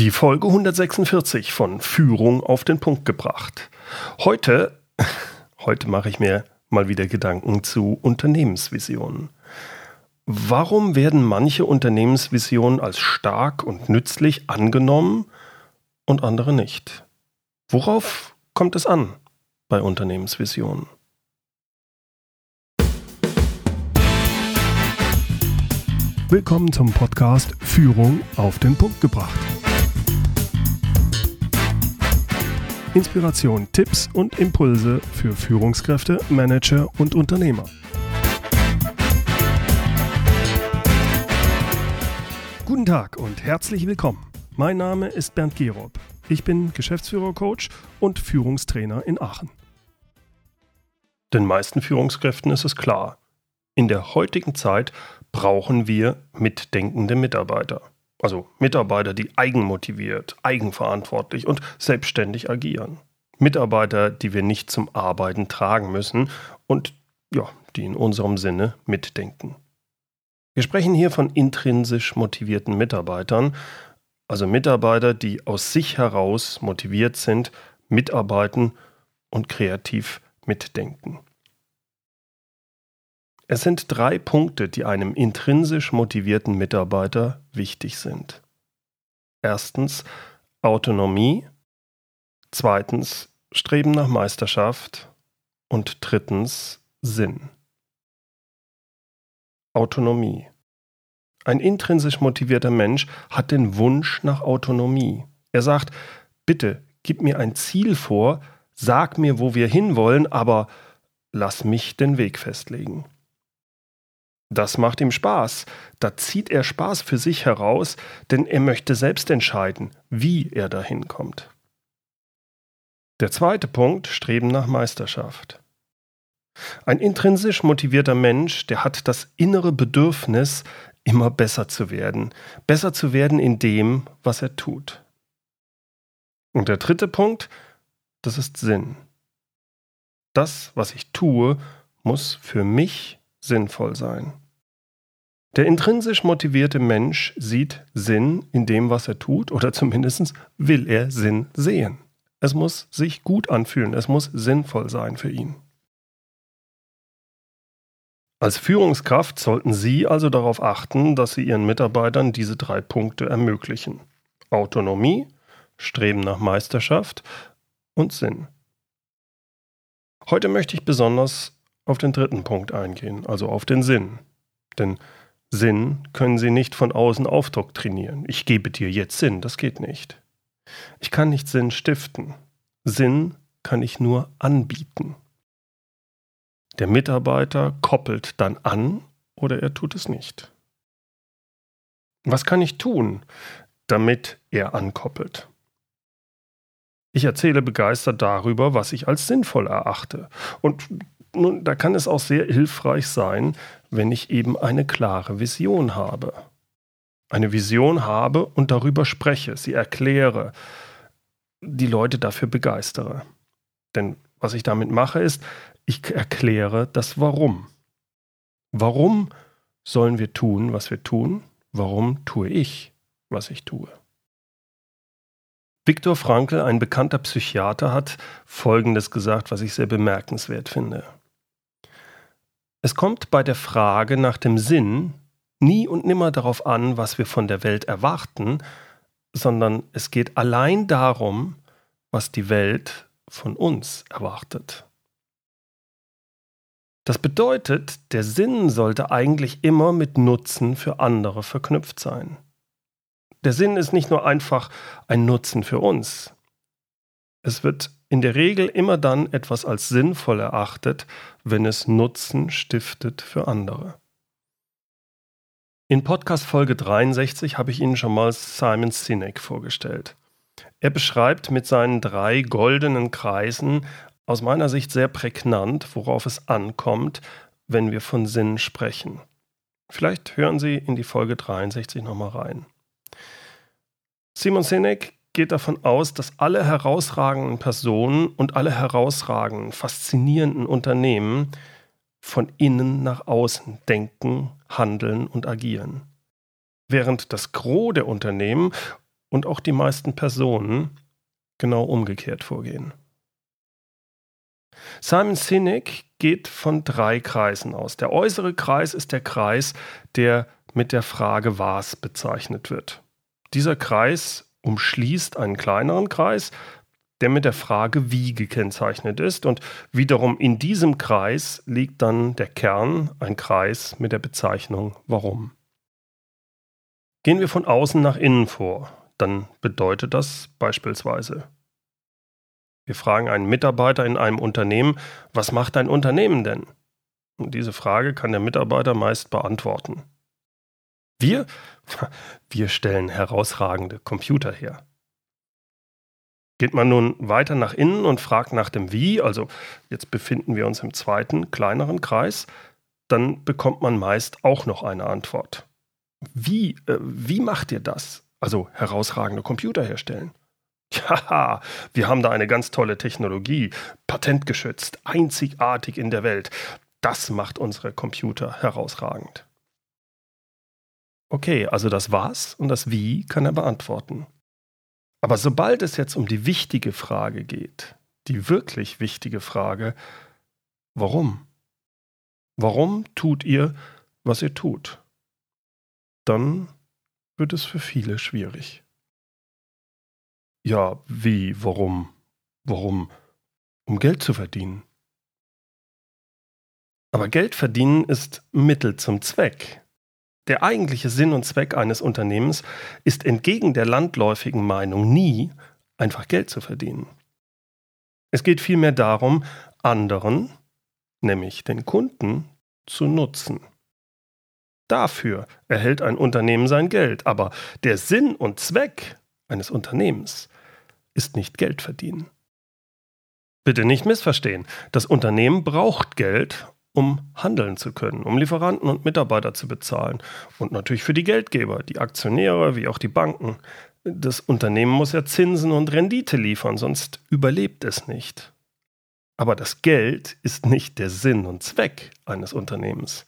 Die Folge 146 von Führung auf den Punkt gebracht. Heute, heute mache ich mir mal wieder Gedanken zu Unternehmensvisionen. Warum werden manche Unternehmensvisionen als stark und nützlich angenommen und andere nicht? Worauf kommt es an bei Unternehmensvisionen? Willkommen zum Podcast Führung auf den Punkt gebracht. Inspiration, Tipps und Impulse für Führungskräfte, Manager und Unternehmer. Guten Tag und herzlich willkommen. Mein Name ist Bernd Gerob. Ich bin Geschäftsführer-Coach und Führungstrainer in Aachen. Den meisten Führungskräften ist es klar, in der heutigen Zeit brauchen wir mitdenkende Mitarbeiter. Also Mitarbeiter, die eigenmotiviert, eigenverantwortlich und selbstständig agieren. Mitarbeiter, die wir nicht zum Arbeiten tragen müssen und ja, die in unserem Sinne mitdenken. Wir sprechen hier von intrinsisch motivierten Mitarbeitern, also Mitarbeiter, die aus sich heraus motiviert sind, mitarbeiten und kreativ mitdenken. Es sind drei Punkte, die einem intrinsisch motivierten Mitarbeiter wichtig sind. Erstens Autonomie, zweitens Streben nach Meisterschaft und drittens Sinn. Autonomie. Ein intrinsisch motivierter Mensch hat den Wunsch nach Autonomie. Er sagt, bitte gib mir ein Ziel vor, sag mir, wo wir hinwollen, aber lass mich den Weg festlegen. Das macht ihm Spaß. Da zieht er Spaß für sich heraus, denn er möchte selbst entscheiden, wie er dahin kommt. Der zweite Punkt, Streben nach Meisterschaft. Ein intrinsisch motivierter Mensch, der hat das innere Bedürfnis, immer besser zu werden, besser zu werden in dem, was er tut. Und der dritte Punkt, das ist Sinn. Das, was ich tue, muss für mich sinnvoll sein. Der intrinsisch motivierte Mensch sieht Sinn in dem, was er tut, oder zumindest will er Sinn sehen. Es muss sich gut anfühlen, es muss sinnvoll sein für ihn. Als Führungskraft sollten Sie also darauf achten, dass Sie Ihren Mitarbeitern diese drei Punkte ermöglichen. Autonomie, Streben nach Meisterschaft und Sinn. Heute möchte ich besonders auf den dritten Punkt eingehen, also auf den Sinn. Denn Sinn können Sie nicht von außen aufdoktrinieren. Ich gebe dir jetzt Sinn, das geht nicht. Ich kann nicht Sinn stiften. Sinn kann ich nur anbieten. Der Mitarbeiter koppelt dann an oder er tut es nicht. Was kann ich tun, damit er ankoppelt? Ich erzähle begeistert darüber, was ich als sinnvoll erachte. Und nun, da kann es auch sehr hilfreich sein, wenn ich eben eine klare Vision habe. Eine Vision habe und darüber spreche, sie erkläre, die Leute dafür begeistere. Denn was ich damit mache, ist, ich erkläre das Warum. Warum sollen wir tun, was wir tun? Warum tue ich, was ich tue? Viktor Frankl, ein bekannter Psychiater, hat Folgendes gesagt, was ich sehr bemerkenswert finde. Es kommt bei der Frage nach dem Sinn nie und nimmer darauf an, was wir von der Welt erwarten, sondern es geht allein darum, was die Welt von uns erwartet. Das bedeutet, der Sinn sollte eigentlich immer mit Nutzen für andere verknüpft sein. Der Sinn ist nicht nur einfach ein Nutzen für uns. Es wird in der Regel immer dann etwas als sinnvoll erachtet, wenn es Nutzen stiftet für andere. In Podcast Folge 63 habe ich Ihnen schon mal Simon Sinek vorgestellt. Er beschreibt mit seinen drei goldenen Kreisen aus meiner Sicht sehr prägnant, worauf es ankommt, wenn wir von Sinn sprechen. Vielleicht hören Sie in die Folge 63 nochmal rein. Simon Sinek geht davon aus, dass alle herausragenden Personen und alle herausragenden, faszinierenden Unternehmen von innen nach außen denken, handeln und agieren. Während das Gros der Unternehmen und auch die meisten Personen genau umgekehrt vorgehen. Simon Sinek geht von drei Kreisen aus. Der äußere Kreis ist der Kreis, der mit der Frage was bezeichnet wird. Dieser Kreis umschließt einen kleineren Kreis, der mit der Frage wie gekennzeichnet ist. Und wiederum in diesem Kreis liegt dann der Kern, ein Kreis mit der Bezeichnung warum. Gehen wir von außen nach innen vor, dann bedeutet das beispielsweise wir fragen einen Mitarbeiter in einem Unternehmen, was macht dein Unternehmen denn? Und diese Frage kann der Mitarbeiter meist beantworten. Wir, wir stellen herausragende Computer her. Geht man nun weiter nach innen und fragt nach dem Wie, also jetzt befinden wir uns im zweiten, kleineren Kreis, dann bekommt man meist auch noch eine Antwort. Wie, äh, wie macht ihr das? Also herausragende Computer herstellen. Ja, wir haben da eine ganz tolle Technologie, patentgeschützt, einzigartig in der Welt. Das macht unsere Computer herausragend. Okay, also das Was und das Wie kann er beantworten. Aber sobald es jetzt um die wichtige Frage geht, die wirklich wichtige Frage, warum? Warum tut ihr, was ihr tut? Dann wird es für viele schwierig. Ja, wie, warum? Warum? Um Geld zu verdienen. Aber Geld verdienen ist Mittel zum Zweck. Der eigentliche Sinn und Zweck eines Unternehmens ist entgegen der landläufigen Meinung nie einfach Geld zu verdienen. Es geht vielmehr darum, anderen, nämlich den Kunden, zu nutzen. Dafür erhält ein Unternehmen sein Geld, aber der Sinn und Zweck eines Unternehmens ist nicht Geld verdienen. Bitte nicht missverstehen. Das Unternehmen braucht Geld, um handeln zu können, um Lieferanten und Mitarbeiter zu bezahlen und natürlich für die Geldgeber, die Aktionäre wie auch die Banken. Das Unternehmen muss ja Zinsen und Rendite liefern, sonst überlebt es nicht. Aber das Geld ist nicht der Sinn und Zweck eines Unternehmens.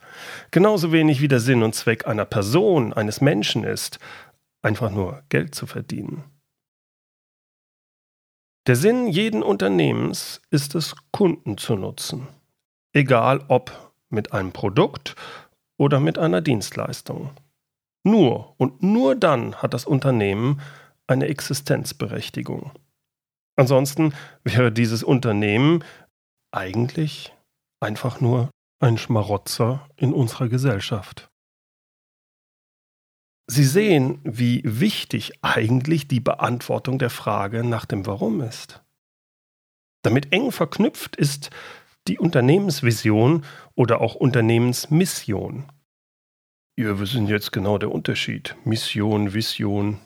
Genauso wenig wie der Sinn und Zweck einer Person, eines Menschen ist, einfach nur Geld zu verdienen. Der Sinn jeden Unternehmens ist es, Kunden zu nutzen. Egal ob mit einem Produkt oder mit einer Dienstleistung. Nur und nur dann hat das Unternehmen eine Existenzberechtigung. Ansonsten wäre dieses Unternehmen eigentlich einfach nur ein Schmarotzer in unserer Gesellschaft. Sie sehen, wie wichtig eigentlich die Beantwortung der Frage nach dem Warum ist. Damit eng verknüpft ist die Unternehmensvision oder auch Unternehmensmission. Ja, wir sind jetzt genau der Unterschied. Mission, Vision.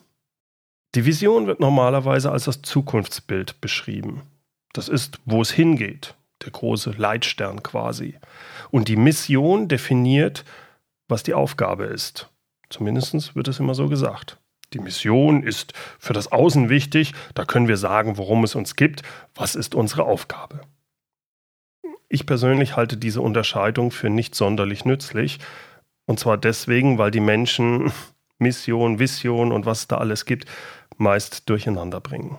Die Vision wird normalerweise als das Zukunftsbild beschrieben. Das ist, wo es hingeht, der große Leitstern quasi. Und die Mission definiert, was die Aufgabe ist. Zumindest wird es immer so gesagt. Die Mission ist für das Außen wichtig, da können wir sagen, worum es uns gibt, was ist unsere Aufgabe. Ich persönlich halte diese Unterscheidung für nicht sonderlich nützlich, und zwar deswegen, weil die Menschen Mission, Vision und was es da alles gibt, meist durcheinander bringen.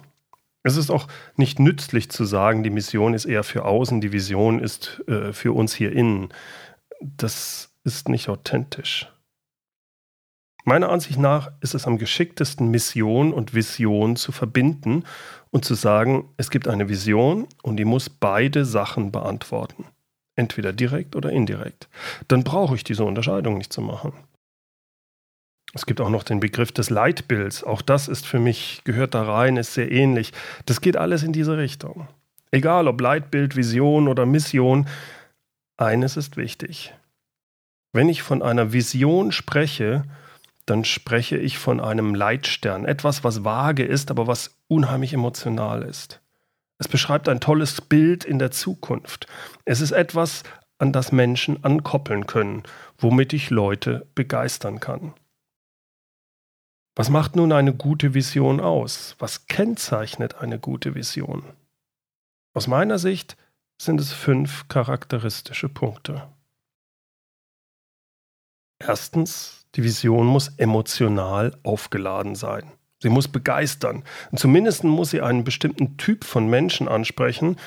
Es ist auch nicht nützlich zu sagen, die Mission ist eher für außen, die Vision ist äh, für uns hier innen. Das ist nicht authentisch. Meiner Ansicht nach ist es am geschicktesten, Mission und Vision zu verbinden und zu sagen, es gibt eine Vision und die muss beide Sachen beantworten. Entweder direkt oder indirekt. Dann brauche ich diese Unterscheidung nicht zu machen. Es gibt auch noch den Begriff des Leitbilds. Auch das ist für mich, gehört da rein, ist sehr ähnlich. Das geht alles in diese Richtung. Egal ob Leitbild, Vision oder Mission, eines ist wichtig. Wenn ich von einer Vision spreche, dann spreche ich von einem Leitstern. Etwas, was vage ist, aber was unheimlich emotional ist. Es beschreibt ein tolles Bild in der Zukunft. Es ist etwas, an das Menschen ankoppeln können, womit ich Leute begeistern kann. Was macht nun eine gute Vision aus? Was kennzeichnet eine gute Vision? Aus meiner Sicht sind es fünf charakteristische Punkte. Erstens, die Vision muss emotional aufgeladen sein. Sie muss begeistern. Zumindest muss sie einen bestimmten Typ von Menschen ansprechen.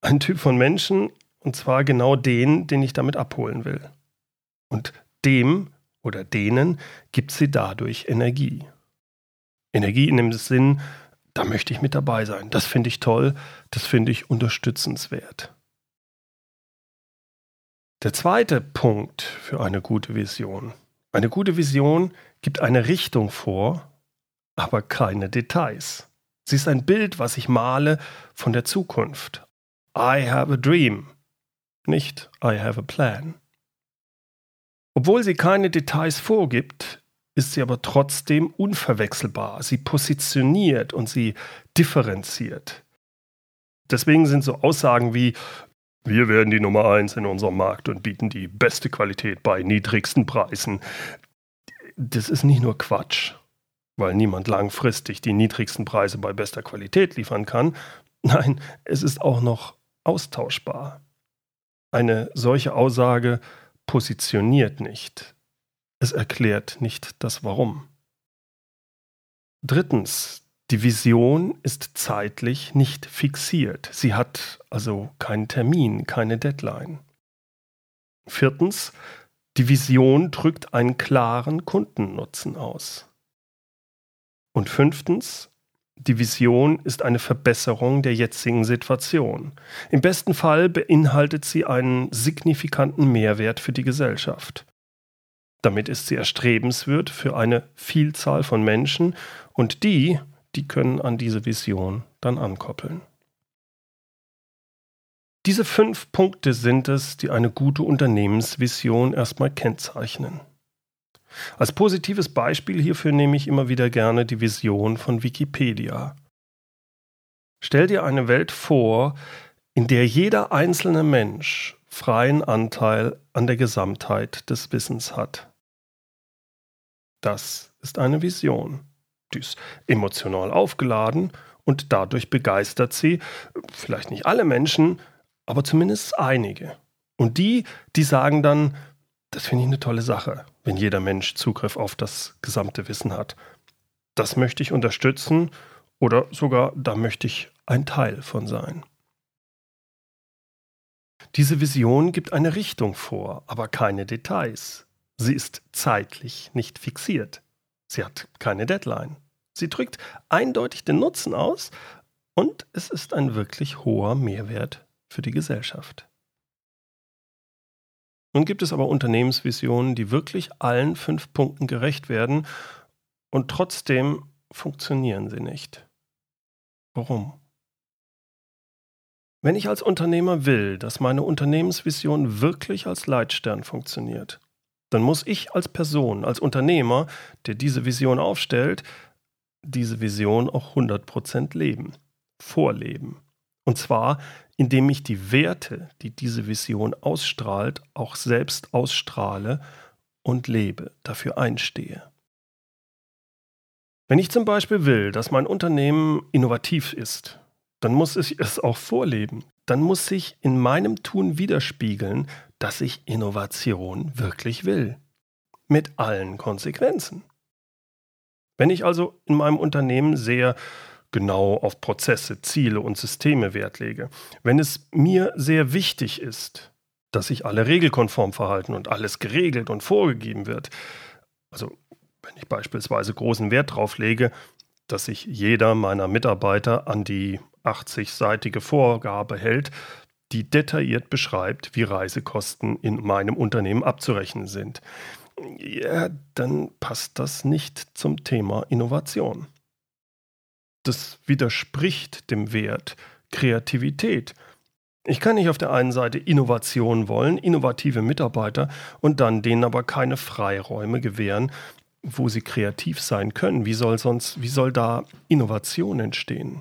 Ein Typ von Menschen, und zwar genau den, den ich damit abholen will. Und dem oder denen gibt sie dadurch Energie. Energie in dem Sinn, da möchte ich mit dabei sein. Das finde ich toll, das finde ich unterstützenswert. Der zweite Punkt für eine gute Vision. Eine gute Vision gibt eine Richtung vor, aber keine Details. Sie ist ein Bild, was ich male von der Zukunft. I have a dream, nicht I have a plan. Obwohl sie keine Details vorgibt, ist sie aber trotzdem unverwechselbar. Sie positioniert und sie differenziert. Deswegen sind so Aussagen wie wir werden die Nummer eins in unserem Markt und bieten die beste Qualität bei niedrigsten Preisen. Das ist nicht nur Quatsch, weil niemand langfristig die niedrigsten Preise bei bester Qualität liefern kann. Nein, es ist auch noch austauschbar. Eine solche Aussage positioniert nicht. Es erklärt nicht das Warum. Drittens, die Vision ist zeitlich nicht fixiert. Sie hat also keinen Termin, keine Deadline. Viertens, die Vision drückt einen klaren Kundennutzen aus. Und fünftens, die Vision ist eine Verbesserung der jetzigen Situation. Im besten Fall beinhaltet sie einen signifikanten Mehrwert für die Gesellschaft. Damit ist sie erstrebenswert für eine Vielzahl von Menschen und die, die können an diese Vision dann ankoppeln. Diese fünf Punkte sind es, die eine gute Unternehmensvision erstmal kennzeichnen. Als positives Beispiel hierfür nehme ich immer wieder gerne die Vision von Wikipedia. Stell dir eine Welt vor, in der jeder einzelne Mensch freien Anteil an der Gesamtheit des Wissens hat. Das ist eine Vision. Die ist emotional aufgeladen und dadurch begeistert sie, vielleicht nicht alle Menschen, aber zumindest einige. Und die, die sagen dann, das finde ich eine tolle Sache, wenn jeder Mensch Zugriff auf das gesamte Wissen hat. Das möchte ich unterstützen oder sogar da möchte ich ein Teil von sein. Diese Vision gibt eine Richtung vor, aber keine Details. Sie ist zeitlich nicht fixiert. Sie hat keine Deadline. Sie drückt eindeutig den Nutzen aus und es ist ein wirklich hoher Mehrwert für die Gesellschaft. Nun gibt es aber Unternehmensvisionen, die wirklich allen fünf Punkten gerecht werden und trotzdem funktionieren sie nicht. Warum? Wenn ich als Unternehmer will, dass meine Unternehmensvision wirklich als Leitstern funktioniert, dann muss ich als Person, als Unternehmer, der diese Vision aufstellt, diese Vision auch 100% leben, vorleben. Und zwar indem ich die Werte, die diese Vision ausstrahlt, auch selbst ausstrahle und lebe, dafür einstehe. Wenn ich zum Beispiel will, dass mein Unternehmen innovativ ist, dann muss ich es auch vorleben. Dann muss sich in meinem Tun widerspiegeln, dass ich Innovation wirklich will. Mit allen Konsequenzen. Wenn ich also in meinem Unternehmen sehr genau auf Prozesse, Ziele und Systeme Wert lege. Wenn es mir sehr wichtig ist, dass sich alle regelkonform verhalten und alles geregelt und vorgegeben wird, also wenn ich beispielsweise großen Wert darauf lege, dass sich jeder meiner Mitarbeiter an die 80-seitige Vorgabe hält, die detailliert beschreibt, wie Reisekosten in meinem Unternehmen abzurechnen sind. Ja, dann passt das nicht zum Thema Innovation das widerspricht dem Wert Kreativität. Ich kann nicht auf der einen Seite Innovation wollen, innovative Mitarbeiter und dann denen aber keine Freiräume gewähren, wo sie kreativ sein können. Wie soll sonst, wie soll da Innovation entstehen?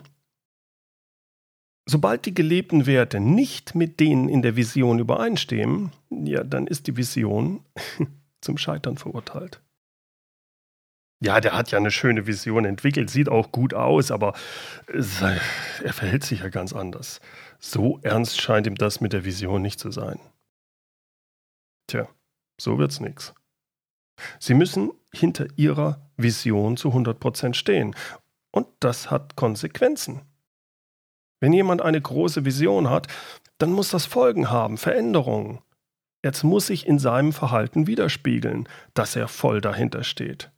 Sobald die gelebten Werte nicht mit denen in der Vision übereinstimmen, ja, dann ist die Vision zum Scheitern verurteilt. Ja, der hat ja eine schöne Vision entwickelt, sieht auch gut aus, aber er verhält sich ja ganz anders. So ernst scheint ihm das mit der Vision nicht zu sein. Tja, so wird's nix. Sie müssen hinter ihrer Vision zu 100% stehen. Und das hat Konsequenzen. Wenn jemand eine große Vision hat, dann muss das Folgen haben, Veränderungen. Jetzt muss sich in seinem Verhalten widerspiegeln, dass er voll dahinter steht.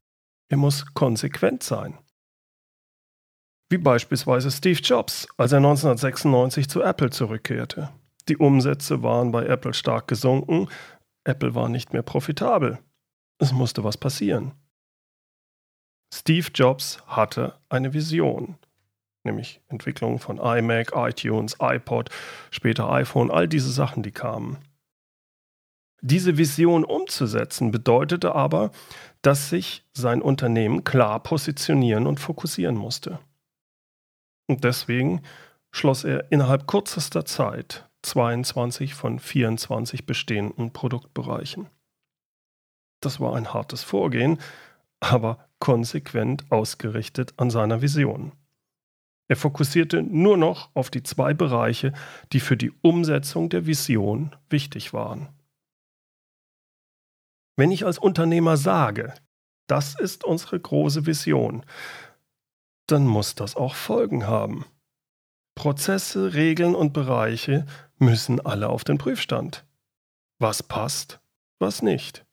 Er muss konsequent sein. Wie beispielsweise Steve Jobs, als er 1996 zu Apple zurückkehrte. Die Umsätze waren bei Apple stark gesunken, Apple war nicht mehr profitabel. Es musste was passieren. Steve Jobs hatte eine Vision, nämlich Entwicklung von iMac, iTunes, iPod, später iPhone, all diese Sachen, die kamen. Diese Vision umzusetzen bedeutete aber, dass sich sein Unternehmen klar positionieren und fokussieren musste. Und deswegen schloss er innerhalb kürzester Zeit 22 von 24 bestehenden Produktbereichen. Das war ein hartes Vorgehen, aber konsequent ausgerichtet an seiner Vision. Er fokussierte nur noch auf die zwei Bereiche, die für die Umsetzung der Vision wichtig waren. Wenn ich als Unternehmer sage, das ist unsere große Vision, dann muss das auch Folgen haben. Prozesse, Regeln und Bereiche müssen alle auf den Prüfstand. Was passt, was nicht.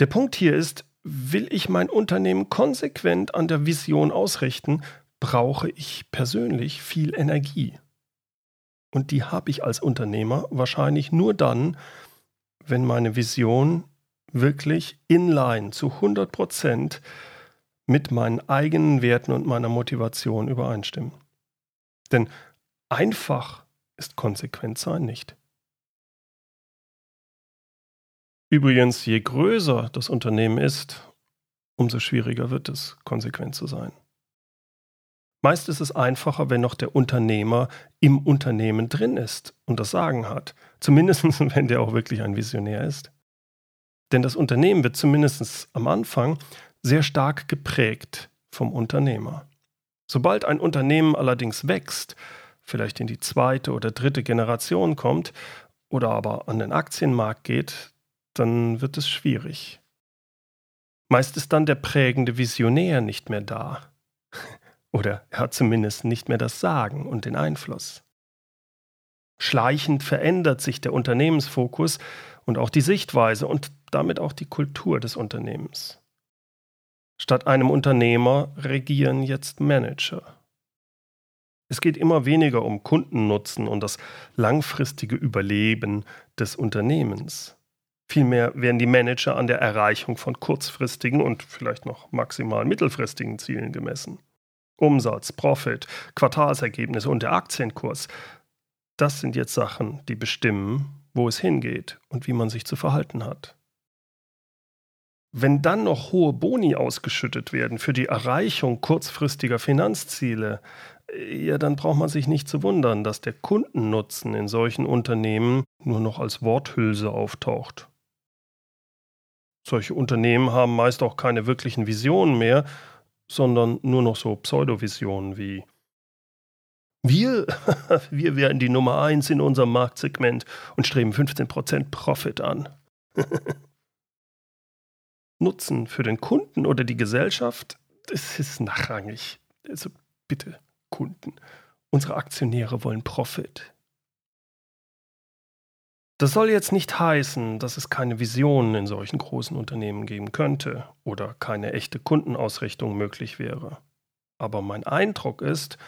Der Punkt hier ist, will ich mein Unternehmen konsequent an der Vision ausrichten, brauche ich persönlich viel Energie. Und die habe ich als Unternehmer wahrscheinlich nur dann, wenn meine Vision wirklich inline zu 100 Prozent mit meinen eigenen Werten und meiner Motivation übereinstimmen. Denn einfach ist konsequent sein nicht. Übrigens, je größer das Unternehmen ist, umso schwieriger wird es, konsequent zu sein. Meist ist es einfacher, wenn noch der Unternehmer im Unternehmen drin ist und das Sagen hat. Zumindest wenn der auch wirklich ein Visionär ist. Denn das Unternehmen wird zumindest am Anfang sehr stark geprägt vom Unternehmer. Sobald ein Unternehmen allerdings wächst, vielleicht in die zweite oder dritte Generation kommt oder aber an den Aktienmarkt geht, dann wird es schwierig. Meist ist dann der prägende Visionär nicht mehr da. Oder er hat zumindest nicht mehr das Sagen und den Einfluss. Schleichend verändert sich der Unternehmensfokus und auch die Sichtweise und damit auch die Kultur des Unternehmens. Statt einem Unternehmer regieren jetzt Manager. Es geht immer weniger um Kundennutzen und das langfristige Überleben des Unternehmens. Vielmehr werden die Manager an der Erreichung von kurzfristigen und vielleicht noch maximal mittelfristigen Zielen gemessen. Umsatz, Profit, Quartalsergebnisse und der Aktienkurs, das sind jetzt Sachen, die bestimmen, wo es hingeht und wie man sich zu verhalten hat. Wenn dann noch hohe Boni ausgeschüttet werden für die Erreichung kurzfristiger Finanzziele, ja, dann braucht man sich nicht zu wundern, dass der Kundennutzen in solchen Unternehmen nur noch als Worthülse auftaucht. Solche Unternehmen haben meist auch keine wirklichen Visionen mehr, sondern nur noch so Pseudovisionen wie wir, wir werden die Nummer eins in unserem Marktsegment und streben 15% Profit an. Nutzen für den Kunden oder die Gesellschaft, das ist nachrangig. Also bitte, Kunden. Unsere Aktionäre wollen Profit. Das soll jetzt nicht heißen, dass es keine Visionen in solchen großen Unternehmen geben könnte oder keine echte Kundenausrichtung möglich wäre. Aber mein Eindruck ist,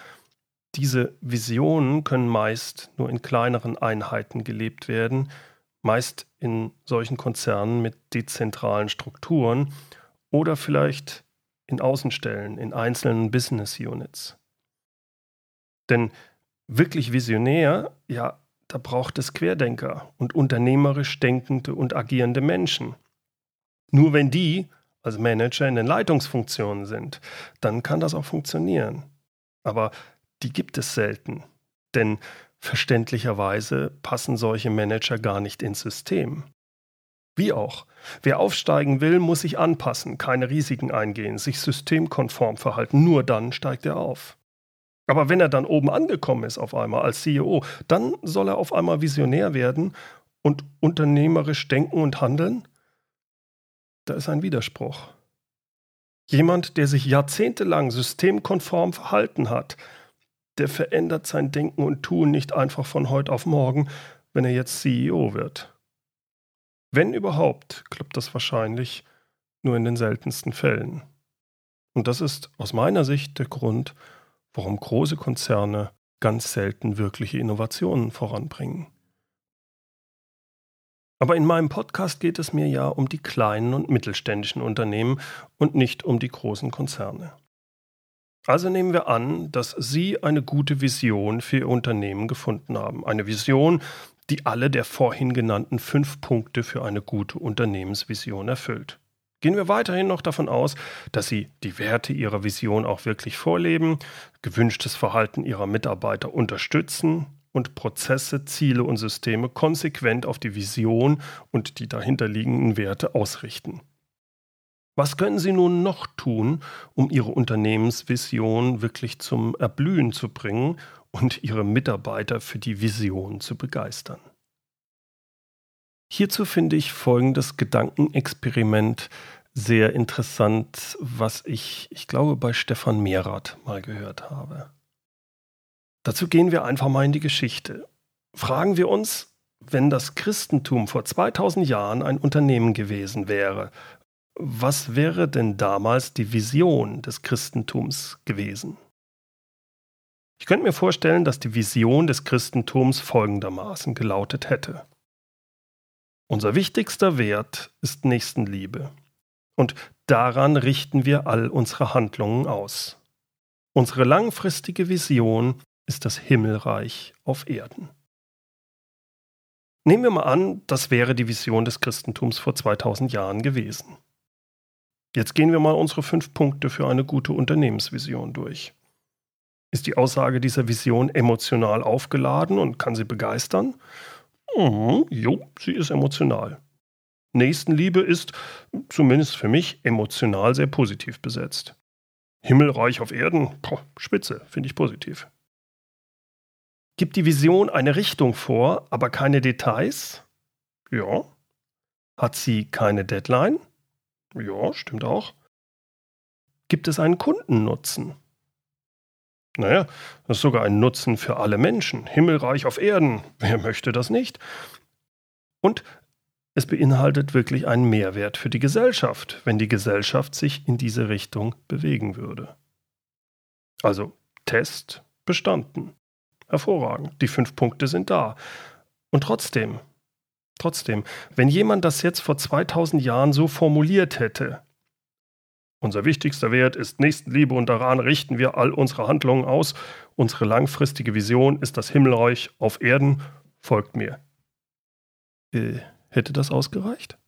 diese Visionen können meist nur in kleineren Einheiten gelebt werden, meist in solchen Konzernen mit dezentralen Strukturen oder vielleicht in Außenstellen, in einzelnen Business Units. Denn wirklich visionär, ja, da braucht es Querdenker und unternehmerisch denkende und agierende Menschen. Nur wenn die als Manager in den Leitungsfunktionen sind, dann kann das auch funktionieren. Aber die gibt es selten. Denn verständlicherweise passen solche Manager gar nicht ins System. Wie auch. Wer aufsteigen will, muss sich anpassen, keine Risiken eingehen, sich systemkonform verhalten. Nur dann steigt er auf. Aber wenn er dann oben angekommen ist auf einmal als CEO, dann soll er auf einmal visionär werden und unternehmerisch denken und handeln? Da ist ein Widerspruch. Jemand, der sich jahrzehntelang systemkonform verhalten hat, der verändert sein Denken und Tun nicht einfach von heute auf morgen, wenn er jetzt CEO wird. Wenn überhaupt, klappt das wahrscheinlich nur in den seltensten Fällen. Und das ist aus meiner Sicht der Grund, warum große Konzerne ganz selten wirkliche Innovationen voranbringen. Aber in meinem Podcast geht es mir ja um die kleinen und mittelständischen Unternehmen und nicht um die großen Konzerne. Also nehmen wir an, dass Sie eine gute Vision für Ihr Unternehmen gefunden haben. Eine Vision, die alle der vorhin genannten fünf Punkte für eine gute Unternehmensvision erfüllt. Gehen wir weiterhin noch davon aus, dass Sie die Werte Ihrer Vision auch wirklich vorleben, gewünschtes Verhalten Ihrer Mitarbeiter unterstützen und Prozesse, Ziele und Systeme konsequent auf die Vision und die dahinterliegenden Werte ausrichten. Was können Sie nun noch tun, um Ihre Unternehmensvision wirklich zum Erblühen zu bringen und Ihre Mitarbeiter für die Vision zu begeistern? Hierzu finde ich folgendes Gedankenexperiment sehr interessant, was ich, ich glaube, bei Stefan Mehrath mal gehört habe. Dazu gehen wir einfach mal in die Geschichte. Fragen wir uns, wenn das Christentum vor 2000 Jahren ein Unternehmen gewesen wäre, was wäre denn damals die Vision des Christentums gewesen? Ich könnte mir vorstellen, dass die Vision des Christentums folgendermaßen gelautet hätte. Unser wichtigster Wert ist Nächstenliebe. Und daran richten wir all unsere Handlungen aus. Unsere langfristige Vision ist das Himmelreich auf Erden. Nehmen wir mal an, das wäre die Vision des Christentums vor 2000 Jahren gewesen. Jetzt gehen wir mal unsere fünf Punkte für eine gute Unternehmensvision durch. Ist die Aussage dieser Vision emotional aufgeladen und kann sie begeistern? Mhm, jo, sie ist emotional. Nächstenliebe ist, zumindest für mich, emotional sehr positiv besetzt. Himmelreich auf Erden, boah, spitze, finde ich positiv. Gibt die Vision eine Richtung vor, aber keine Details? Ja. Hat sie keine Deadline? Ja, stimmt auch. Gibt es einen Kundennutzen? Naja, das ist sogar ein Nutzen für alle Menschen. Himmelreich auf Erden. Wer möchte das nicht? Und es beinhaltet wirklich einen Mehrwert für die Gesellschaft, wenn die Gesellschaft sich in diese Richtung bewegen würde. Also Test bestanden. Hervorragend. Die fünf Punkte sind da. Und trotzdem, trotzdem, wenn jemand das jetzt vor 2000 Jahren so formuliert hätte, unser wichtigster Wert ist Nächstenliebe und daran richten wir all unsere Handlungen aus. Unsere langfristige Vision ist das Himmelreich auf Erden. Folgt mir. Äh, hätte das ausgereicht?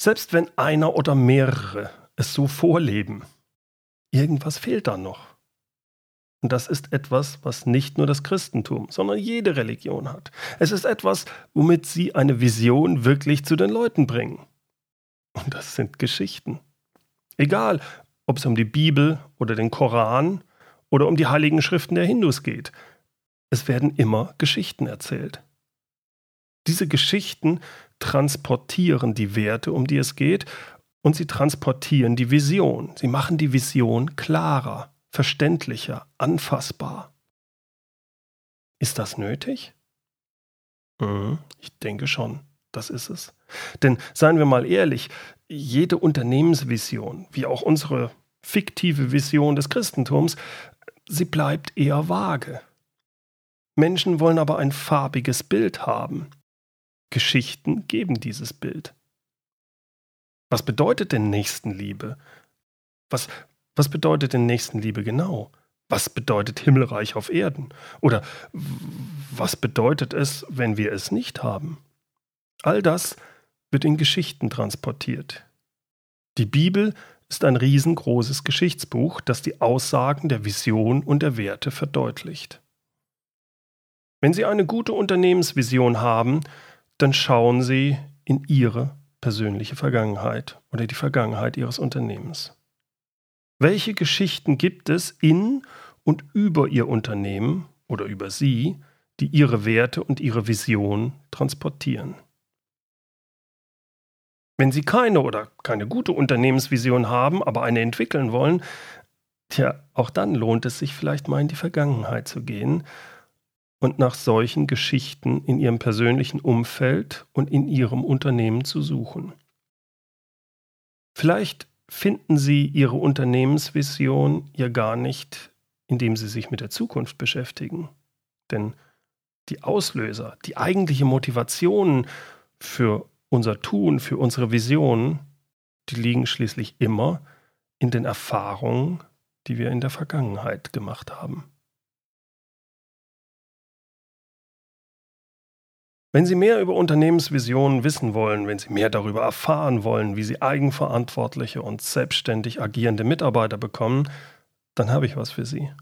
Selbst wenn einer oder mehrere es so vorleben, irgendwas fehlt dann noch. Und das ist etwas, was nicht nur das Christentum, sondern jede Religion hat. Es ist etwas, womit sie eine Vision wirklich zu den Leuten bringen. Und das sind Geschichten. Egal, ob es um die Bibel oder den Koran oder um die heiligen Schriften der Hindus geht. Es werden immer Geschichten erzählt. Diese Geschichten transportieren die Werte, um die es geht, und sie transportieren die Vision. Sie machen die Vision klarer, verständlicher, anfassbar. Ist das nötig? Mhm, ich denke schon. Das ist es. Denn seien wir mal ehrlich, jede Unternehmensvision, wie auch unsere fiktive Vision des Christentums, sie bleibt eher vage. Menschen wollen aber ein farbiges Bild haben. Geschichten geben dieses Bild. Was bedeutet denn Nächstenliebe? Was, was bedeutet denn Nächstenliebe genau? Was bedeutet Himmelreich auf Erden? Oder was bedeutet es, wenn wir es nicht haben? All das wird in Geschichten transportiert. Die Bibel ist ein riesengroßes Geschichtsbuch, das die Aussagen der Vision und der Werte verdeutlicht. Wenn Sie eine gute Unternehmensvision haben, dann schauen Sie in Ihre persönliche Vergangenheit oder die Vergangenheit Ihres Unternehmens. Welche Geschichten gibt es in und über Ihr Unternehmen oder über Sie, die Ihre Werte und Ihre Vision transportieren? Wenn Sie keine oder keine gute Unternehmensvision haben, aber eine entwickeln wollen, tja, auch dann lohnt es sich vielleicht mal in die Vergangenheit zu gehen und nach solchen Geschichten in Ihrem persönlichen Umfeld und in Ihrem Unternehmen zu suchen. Vielleicht finden Sie Ihre Unternehmensvision ja gar nicht, indem Sie sich mit der Zukunft beschäftigen. Denn die Auslöser, die eigentliche Motivation für unser Tun, für unsere Vision, die liegen schließlich immer in den Erfahrungen, die wir in der Vergangenheit gemacht haben. Wenn Sie mehr über Unternehmensvisionen wissen wollen, wenn Sie mehr darüber erfahren wollen, wie Sie eigenverantwortliche und selbstständig agierende Mitarbeiter bekommen, dann habe ich was für Sie.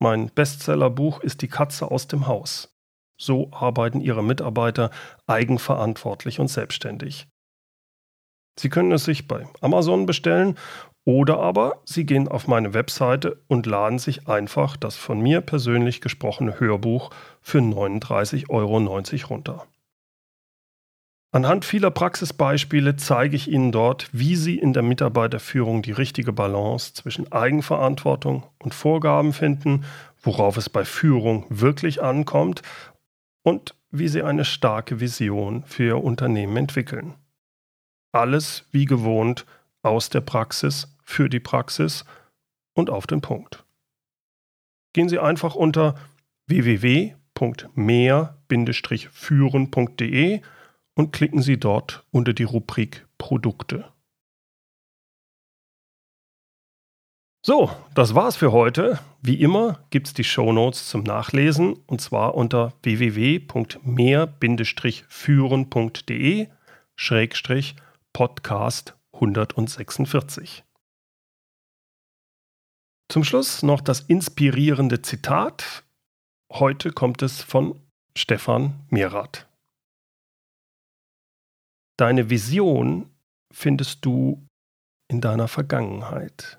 Mein Bestsellerbuch ist Die Katze aus dem Haus. So arbeiten Ihre Mitarbeiter eigenverantwortlich und selbstständig. Sie können es sich bei Amazon bestellen oder aber Sie gehen auf meine Webseite und laden sich einfach das von mir persönlich gesprochene Hörbuch für 39,90 Euro runter. Anhand vieler Praxisbeispiele zeige ich Ihnen dort, wie Sie in der Mitarbeiterführung die richtige Balance zwischen Eigenverantwortung und Vorgaben finden, worauf es bei Führung wirklich ankommt und wie Sie eine starke Vision für Ihr Unternehmen entwickeln. Alles wie gewohnt aus der Praxis für die Praxis und auf den Punkt. Gehen Sie einfach unter www.mehr-führen.de und klicken Sie dort unter die Rubrik Produkte. So, das war's für heute. Wie immer gibt es die Shownotes zum Nachlesen und zwar unter www.mehr-führen.de Schrägstrich Podcast 146. Zum Schluss noch das inspirierende Zitat. Heute kommt es von Stefan Merath. Deine Vision findest du in deiner Vergangenheit.